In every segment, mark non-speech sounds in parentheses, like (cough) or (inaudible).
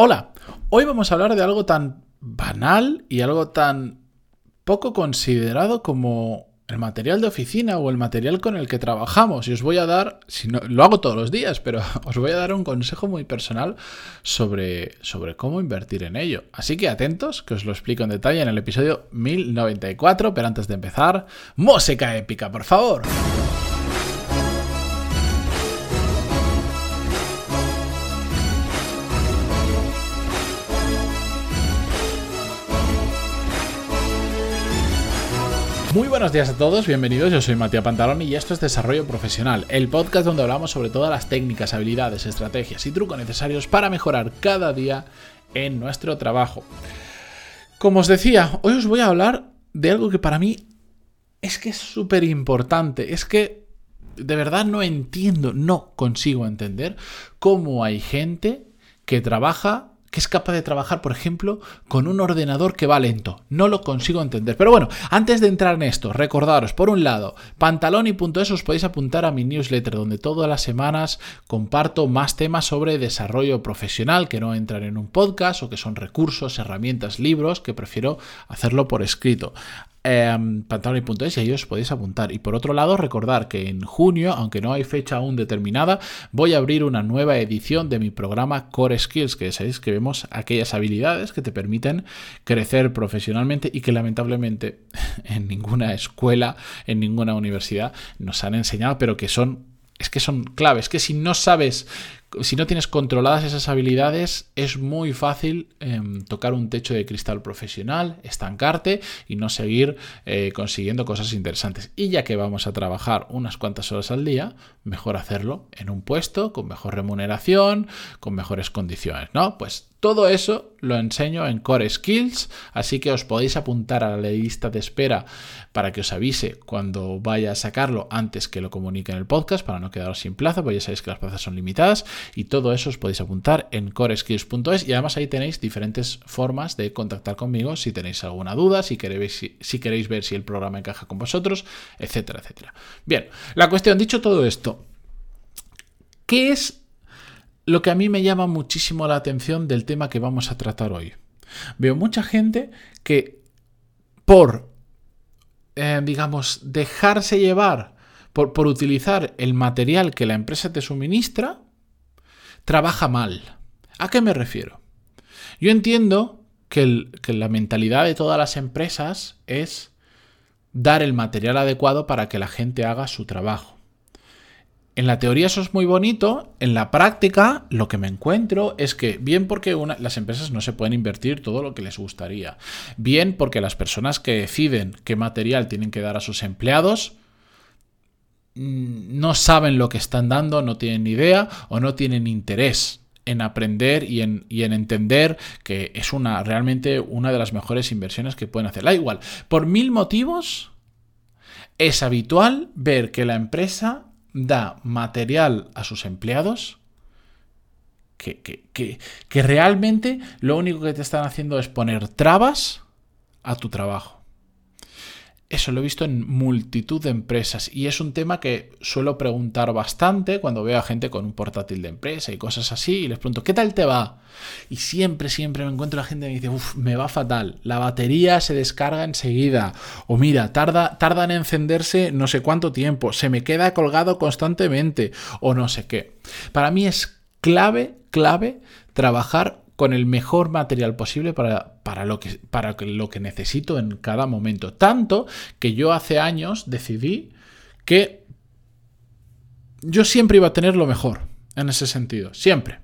Hola, hoy vamos a hablar de algo tan banal y algo tan poco considerado como el material de oficina o el material con el que trabajamos. Y os voy a dar, si no, lo hago todos los días, pero (laughs) os voy a dar un consejo muy personal sobre, sobre cómo invertir en ello. Así que atentos, que os lo explico en detalle en el episodio 1094, pero antes de empezar, música épica, por favor. Muy buenos días a todos, bienvenidos, yo soy Matías Pantalón y esto es Desarrollo Profesional, el podcast donde hablamos sobre todas las técnicas, habilidades, estrategias y trucos necesarios para mejorar cada día en nuestro trabajo. Como os decía, hoy os voy a hablar de algo que para mí es que es súper importante, es que de verdad no entiendo, no consigo entender cómo hay gente que trabaja que es capaz de trabajar, por ejemplo, con un ordenador que va lento. No lo consigo entender. Pero bueno, antes de entrar en esto, recordaros, por un lado, pantaloni.es os podéis apuntar a mi newsletter, donde todas las semanas comparto más temas sobre desarrollo profesional que no entran en un podcast o que son recursos, herramientas, libros, que prefiero hacerlo por escrito eh, pantaloni.es y ahí os podéis apuntar. Y por otro lado, recordar que en junio, aunque no hay fecha aún determinada, voy a abrir una nueva edición de mi programa Core Skills, que sabéis que vemos aquellas habilidades que te permiten crecer profesionalmente y que lamentablemente (laughs) en ninguna escuela, en ninguna universidad nos han enseñado, pero que son es que son claves, que si no sabes si no tienes controladas esas habilidades, es muy fácil em, tocar un techo de cristal profesional, estancarte y no seguir eh, consiguiendo cosas interesantes. Y ya que vamos a trabajar unas cuantas horas al día, mejor hacerlo en un puesto con mejor remuneración, con mejores condiciones, ¿no? Pues todo eso lo enseño en Core Skills, así que os podéis apuntar a la lista de espera para que os avise cuando vaya a sacarlo antes que lo comunique en el podcast, para no quedaros sin plaza, pues ya sabéis que las plazas son limitadas y todo eso os podéis apuntar en coreskills.es y además ahí tenéis diferentes formas de contactar conmigo si tenéis alguna duda, si queréis, si, queréis ver si el programa encaja con vosotros, etcétera, etcétera. Bien, la cuestión, dicho todo esto, ¿qué es lo que a mí me llama muchísimo la atención del tema que vamos a tratar hoy? Veo mucha gente que por, eh, digamos, dejarse llevar por, por, utilizar el material que la empresa te suministra, trabaja mal. ¿A qué me refiero? Yo entiendo que, la mentalidad de todas las empresas es dar el material adecuado para que la gente haga su trabajo. En la teoría eso es muy bonito, en la práctica lo que me encuentro es que bien porque las empresas no se pueden invertir todo lo que les gustaría, bien porque las personas que deciden qué material tienen que dar a sus empleados Mm, no saben lo que están dando, no tienen idea o no tienen interés en aprender y en, en, entender que es una realmente una de las mejores inversiones que pueden hacer. Da igual, por mil motivos es habitual ver que la empresa da material a sus empleados que, que realmente lo único que te están haciendo es poner trabas a tu trabajo. Eso lo he visto en multitud de empresas y es un tema que suelo preguntar bastante cuando veo a gente con un portátil de empresa y cosas así y les pregunto, ¿qué tal te va? Y siempre, siempre me encuentro la gente que me dice, uff, me va fatal, la batería se descarga enseguida o mira, tarda, tarda en encenderse no sé cuánto tiempo, se me queda colgado constantemente o no sé qué. Para mí es clave, clave trabajar con el mejor material posible para, para, lo que, para lo que necesito en cada momento. Tanto que yo hace años decidí que yo siempre iba a tener lo mejor en ese sentido, siempre.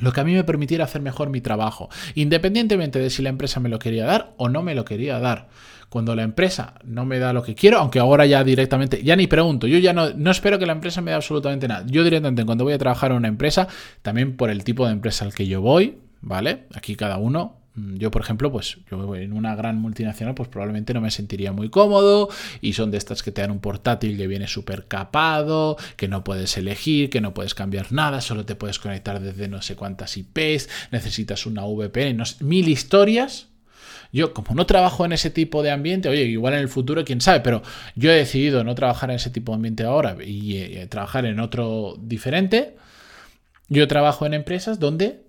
Lo que a mí me permitiera hacer mejor mi trabajo, independientemente de si la empresa me lo quería dar o no me lo quería dar. Cuando la empresa no me da lo que quiero, aunque ahora ya directamente, ya ni pregunto, yo ya no, no espero que la empresa me dé absolutamente nada. Yo directamente cuando voy a trabajar en una empresa, también por el tipo de empresa al que yo voy, ¿vale? Aquí cada uno yo, por ejemplo, pues yo en una gran multinacional, pues probablemente no me sentiría muy cómodo y son de estas que te dan un portátil que viene súper capado, que no puedes elegir, que no puedes cambiar nada, solo te puedes conectar desde no sé cuántas IPs, necesitas una VPN, mil historias yo, como no trabajo en ese tipo de ambiente, oye, igual en el futuro, quién sabe, pero yo he decidido no trabajar en ese tipo de ambiente ahora y eh, trabajar en otro diferente. Yo trabajo en empresas donde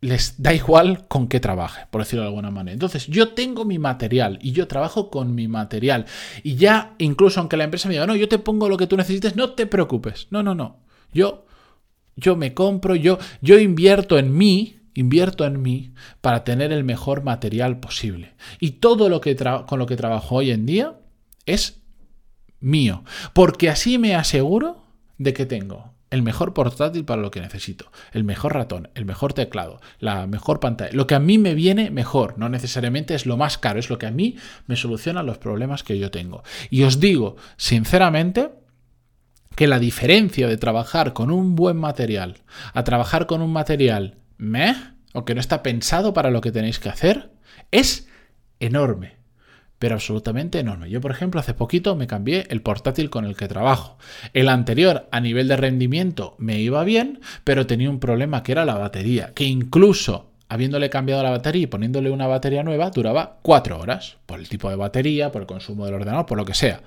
les da igual con qué trabaje, por decirlo de alguna manera. Entonces, yo tengo mi material y yo trabajo con mi material. Y ya, incluso aunque la empresa me diga, no, yo te pongo lo que tú necesites, no te preocupes. No, no, no. Yo, yo me compro, yo, yo invierto en mí, invierto en mí para tener el mejor material posible. Y todo lo que con lo que trabajo hoy en día es mío. Porque así me aseguro de que tengo el mejor portátil para lo que necesito, el mejor ratón, el mejor teclado, la mejor pantalla, lo que a mí me viene mejor, no necesariamente es lo más caro, es lo que a mí me soluciona los problemas que yo tengo. Y os digo, sinceramente, que la diferencia de trabajar con un buen material a trabajar con un material meh, o que no está pensado para lo que tenéis que hacer, es enorme pero absolutamente enorme. Yo, por ejemplo, hace poquito me cambié el portátil con el que trabajo. El anterior, a nivel de rendimiento, me iba bien, pero tenía un problema que era la batería, que incluso habiéndole cambiado la batería y poniéndole una batería nueva, duraba cuatro horas, por el tipo de batería, por el consumo del ordenador, por lo que sea.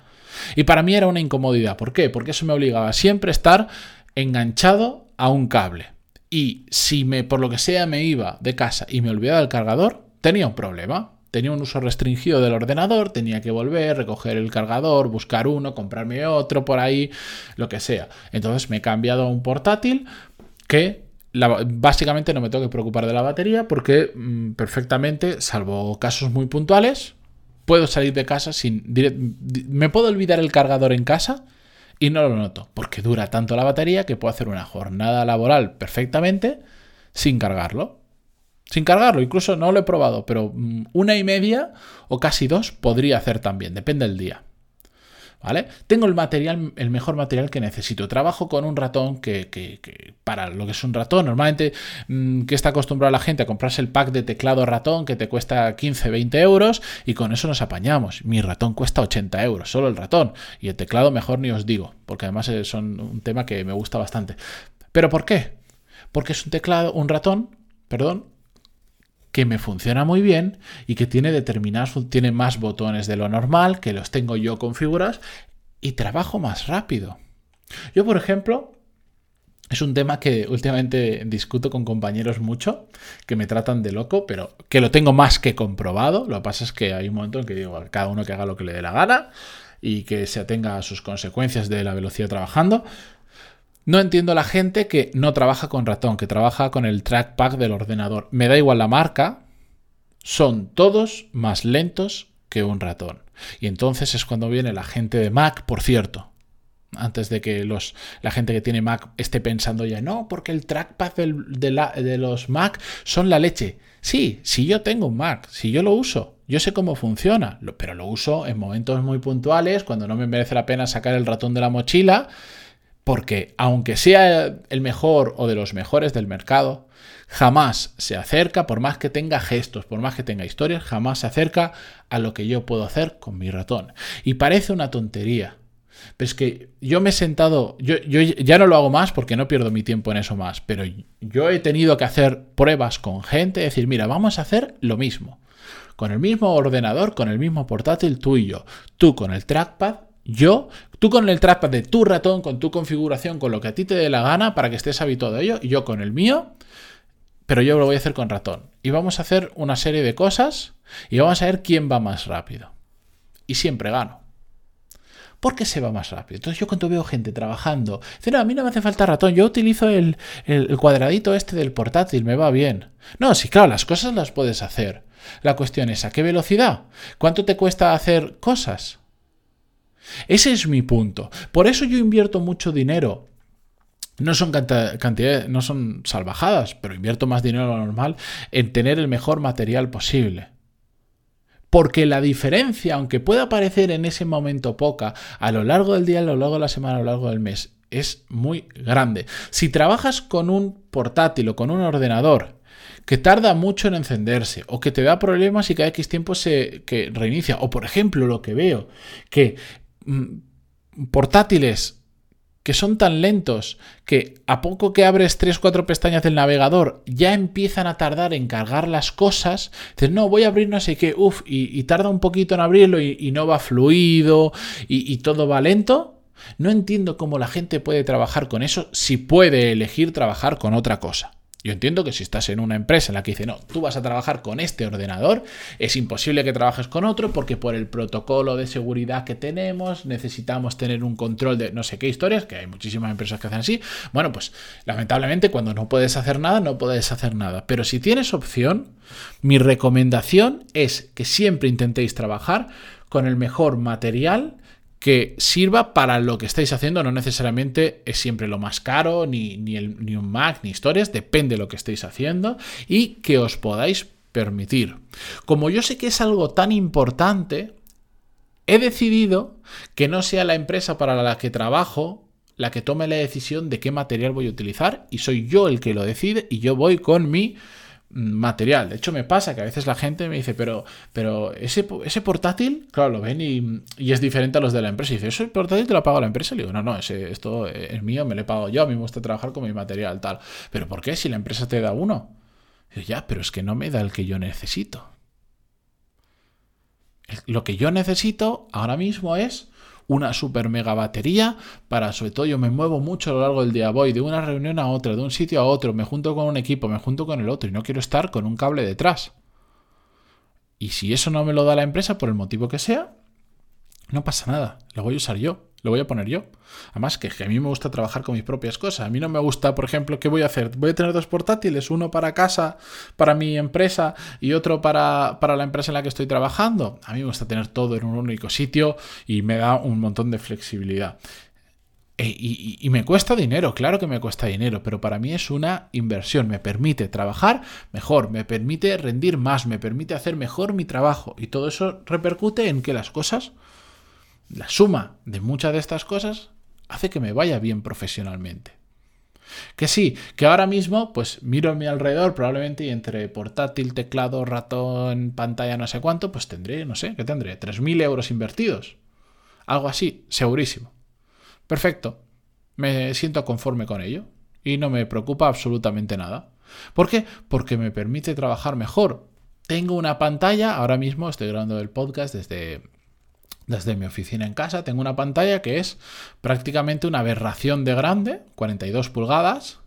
Y para mí era una incomodidad. ¿Por qué? Porque eso me obligaba siempre a estar enganchado a un cable. Y si me, por lo que sea, me iba de casa y me olvidaba del cargador, tenía un problema tenía un uso restringido del ordenador, tenía que volver, recoger el cargador, buscar uno, comprarme otro por ahí, lo que sea. Entonces me he cambiado a un portátil que básicamente no me tengo que preocupar de la batería porque mm, perfectamente, salvo casos muy puntuales, puedo salir de casa sin... Me puedo olvidar el cargador en casa y no lo noto, porque dura tanto la batería que puedo hacer una jornada laboral perfectamente sin cargarlo. Sin cargarlo, incluso no lo he probado, pero mm, una y media o casi dos podría hacer también, depende del día. ¿Vale? Tengo el material, el mejor material que necesito. Trabajo con un ratón que, para lo que es un ratón, normalmente mm, que está acostumbrada la gente a comprarse el pack de teclado ratón que te cuesta 15, 20 euros y con eso nos apañamos. Mi ratón cuesta 80 euros, solo el ratón. Y el teclado mejor ni os digo, porque además son un tema que me gusta bastante. ¿Pero por qué? Porque es un teclado, un ratón, perdón, que me funciona muy bien y que tiene determinados, tiene más botones de lo normal, que los tengo yo configurados y trabajo más rápido. Yo, por ejemplo, es un tema que últimamente discuto con compañeros mucho, que me tratan de loco, pero que lo tengo más que comprobado. Lo que pasa es que hay un momento en que digo, cada uno que haga lo que le dé la gana y que se atenga a sus consecuencias de la velocidad trabajando. No entiendo la gente que no trabaja con ratón, que trabaja con el trackpad del ordenador. Me da igual la marca, son todos más lentos que un ratón. Y entonces es cuando viene la gente de Mac, por cierto. Antes de que los, la gente que tiene Mac esté pensando ya, no, porque el trackpad de, de los Mac son la leche. Sí, si yo tengo un Mac, si yo lo uso, yo sé cómo funciona, pero lo uso en momentos muy puntuales, cuando no me merece la pena sacar el ratón de la mochila porque aunque sea el mejor o de los mejores del mercado, jamás se acerca, por más que tenga gestos, por más que tenga historias, jamás se acerca a lo que yo puedo hacer con mi ratón. Y parece una tontería. Pero es que yo me he sentado, yo, ya no lo hago más porque no pierdo mi tiempo en eso más, pero yo he tenido que hacer pruebas con gente, decir, mira, vamos a hacer lo mismo. Con el mismo ordenador, con el mismo portátil, tú y yo. Tú con el trackpad, yo, tú con el trackpad de tu ratón, con tu configuración, con lo que a ti te dé la gana para que estés habituado a ello, yo con el mío, pero yo lo voy a hacer con ratón. Y vamos a hacer una serie de cosas y vamos a ver quién va más rápido. Y siempre gano. ¿Por qué se va más rápido? Entonces yo cuando veo gente trabajando, dice, no, a mí no me hace falta ratón, yo utilizo el, el, cuadradito este del portátil, me va bien. No, sí, claro, las cosas las puedes hacer. La cuestión es, ¿a qué velocidad? ¿Cuánto te cuesta hacer cosas? Ese es mi punto. Por eso yo invierto mucho dinero. No son cantidades, no son salvajadas, pero invierto más dinero de lo normal en tener el mejor material posible. Porque la diferencia, aunque pueda parecer en ese momento poca, a lo largo del día, a lo largo de la semana, a lo largo del mes, es muy grande. Si trabajas con un portátil o con un ordenador que tarda mucho en encenderse o que te da problemas y cada X tiempo se que reinicia, o por ejemplo lo que veo, que portátiles que son tan lentos que a poco que abres 3-4 pestañas del navegador ya empiezan a tardar en cargar las cosas, dices, no, voy a abrir no sé uff, y, tarda un poquito en abrirlo y, no va fluido y todo va lento. No entiendo cómo la gente puede trabajar con eso si puede elegir trabajar con otra cosa. Yo entiendo que si estás en una empresa en la que dice, no, tú vas a trabajar con este ordenador, es imposible que trabajes con otro porque por el protocolo de seguridad que tenemos necesitamos tener un control de no sé qué historias, que hay muchísimas empresas que hacen así. Bueno, pues lamentablemente cuando no puedes hacer nada, no puedes hacer nada. Pero si tienes opción, mi recomendación es que siempre intentéis trabajar con el mejor material que sirva para lo que estáis haciendo. No necesariamente es siempre lo más caro, ni, ni, el, ni un Mac, ni historias, depende de lo que estéis haciendo y que os podáis permitir. Como yo sé que es algo tan importante, he decidido que no sea la empresa para la que trabajo la que tome la decisión de qué material voy a utilizar y soy yo el que lo decide y yo voy con mi material. De hecho, me pasa que a veces la gente me dice, pero, pero ese, ese portátil, claro, lo ven y, es diferente a los de la empresa. Y dice, ¿eso portátil te lo ha pagado la empresa? Y le digo, no, no, ese, esto es mío, me lo he pagado yo, a mí me gusta trabajar con mi material, tal. ¿Pero por qué? Si la empresa te da uno. Y ya, pero es que no me da el que yo necesito. Lo que yo necesito ahora mismo es una super mega batería para, sobre todo, yo me muevo mucho a lo largo del día, voy de una reunión a otra, de un sitio a otro, me junto con un equipo, me junto con el otro y no quiero estar con un cable detrás. Y si eso no me lo da la empresa, por el motivo que sea, no pasa nada, lo voy a usar yo. Lo voy a poner yo. Además, que, a mí me gusta trabajar con mis propias cosas. A mí no me gusta, por ejemplo, ¿qué voy a hacer? Voy a tener dos portátiles, uno para casa, para mi empresa, y otro para, la empresa en la que estoy trabajando. A mí me gusta tener todo en un único sitio y me da un montón de flexibilidad. E, y, y, me cuesta dinero, claro que me cuesta dinero, pero para mí es una inversión, me permite trabajar mejor, me permite rendir más, me permite hacer mejor mi trabajo y todo eso repercute en que las cosas la suma de muchas de estas cosas hace que me vaya bien profesionalmente. Que sí, que ahora mismo, pues miro a mi alrededor, probablemente y entre portátil, teclado, ratón, pantalla, no sé cuánto, pues tendré, no sé, ¿qué tendré? 3.000 euros invertidos. Algo así, segurísimo. Perfecto. Me siento conforme con ello y no me preocupa absolutamente nada. ¿Por qué? Porque me permite trabajar mejor. Tengo una pantalla, ahora mismo estoy grabando el podcast desde desde mi oficina en casa tengo una pantalla que es prácticamente una aberración de grande, 42 pulgadas,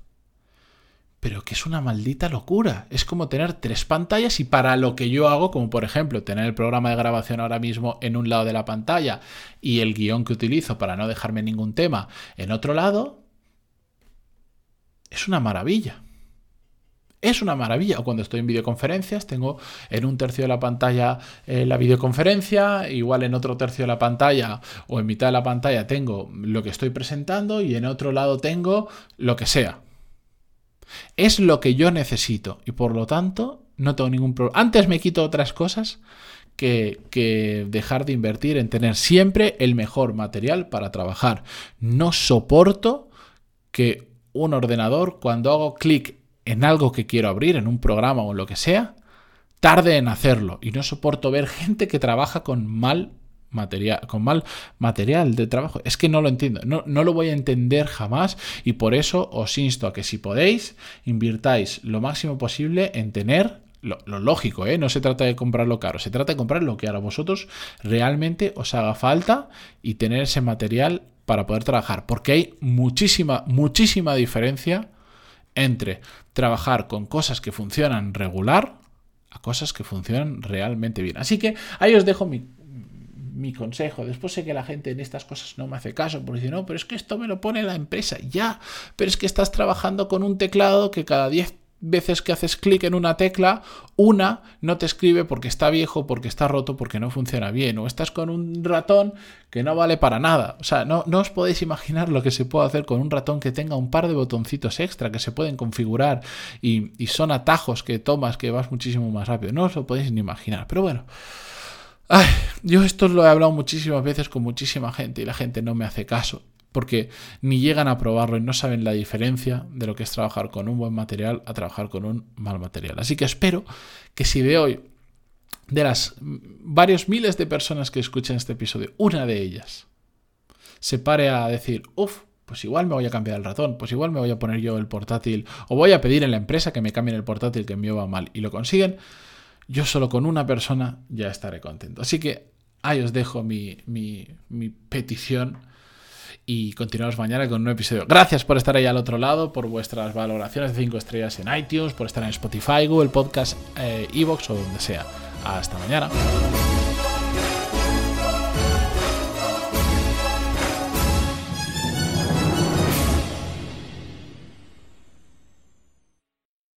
pero que es una maldita locura. Es como tener tres pantallas y para lo que yo hago, como por ejemplo tener el programa de grabación ahora mismo en un lado de la pantalla y el guion que utilizo para no dejarme ningún tema en otro lado, es una maravilla es una maravilla. Cuando estoy en videoconferencias, tengo en un tercio de la pantalla eh, la videoconferencia, igual en otro tercio de la pantalla o en mitad de la pantalla tengo lo que estoy presentando y en otro lado tengo lo que sea. Es lo que yo necesito y por lo tanto no tengo ningún problema. Antes me quito otras cosas que, que, dejar de invertir en tener siempre el mejor material para trabajar. No soporto que un ordenador, cuando hago clic en algo que quiero abrir, en un programa o en lo que sea, tarde en hacerlo. Y no soporto ver gente que trabaja con mal material, con mal material de trabajo. Es que no lo entiendo, no, no, lo voy a entender jamás y por eso os insto a que si podéis, invirtáis lo máximo posible en tener lo, lógico, ¿eh? no se trata de comprarlo caro, se trata de comprar lo que a vosotros realmente os haga falta y tener ese material para poder trabajar, porque hay muchísima, muchísima diferencia entre trabajar con cosas que funcionan regular a cosas que funcionan realmente bien. Así que ahí os dejo mi, mi consejo. Después sé que la gente en estas cosas no me hace caso, porque dice, no, pero es que esto me lo pone la empresa. Ya, pero es que estás trabajando con un teclado que cada 10 veces que haces clic en una tecla, una no te escribe porque está viejo, porque está roto, porque no funciona bien, o estás con un ratón que no vale para nada. O sea, no, no os podéis imaginar lo que se puede hacer con un ratón que tenga un par de botoncitos extra que se pueden configurar y, y son atajos que tomas que vas muchísimo más rápido. No os lo podéis ni imaginar. Pero bueno. Ay, yo esto lo he hablado muchísimas veces con muchísima gente y la gente no me hace caso porque ni llegan a probarlo y no saben la diferencia de lo que es trabajar con un buen material a trabajar con un mal material. Así que espero que si de hoy, de las varios miles de personas que escuchan este episodio, una de ellas se pare a decir, uff, pues igual me voy a cambiar el ratón, pues igual me voy a poner yo el portátil, o voy a pedir en la empresa que me cambien el portátil que me va mal, y lo consiguen, yo solo con una persona ya estaré contento. Así que ahí os dejo mi, mi petición y continuamos mañana con un nuevo episodio. Gracias por estar ahí al otro lado, por vuestras valoraciones de 5 estrellas en iTunes, por estar en Spotify, Google Podcast, Evox o donde sea. Hasta mañana.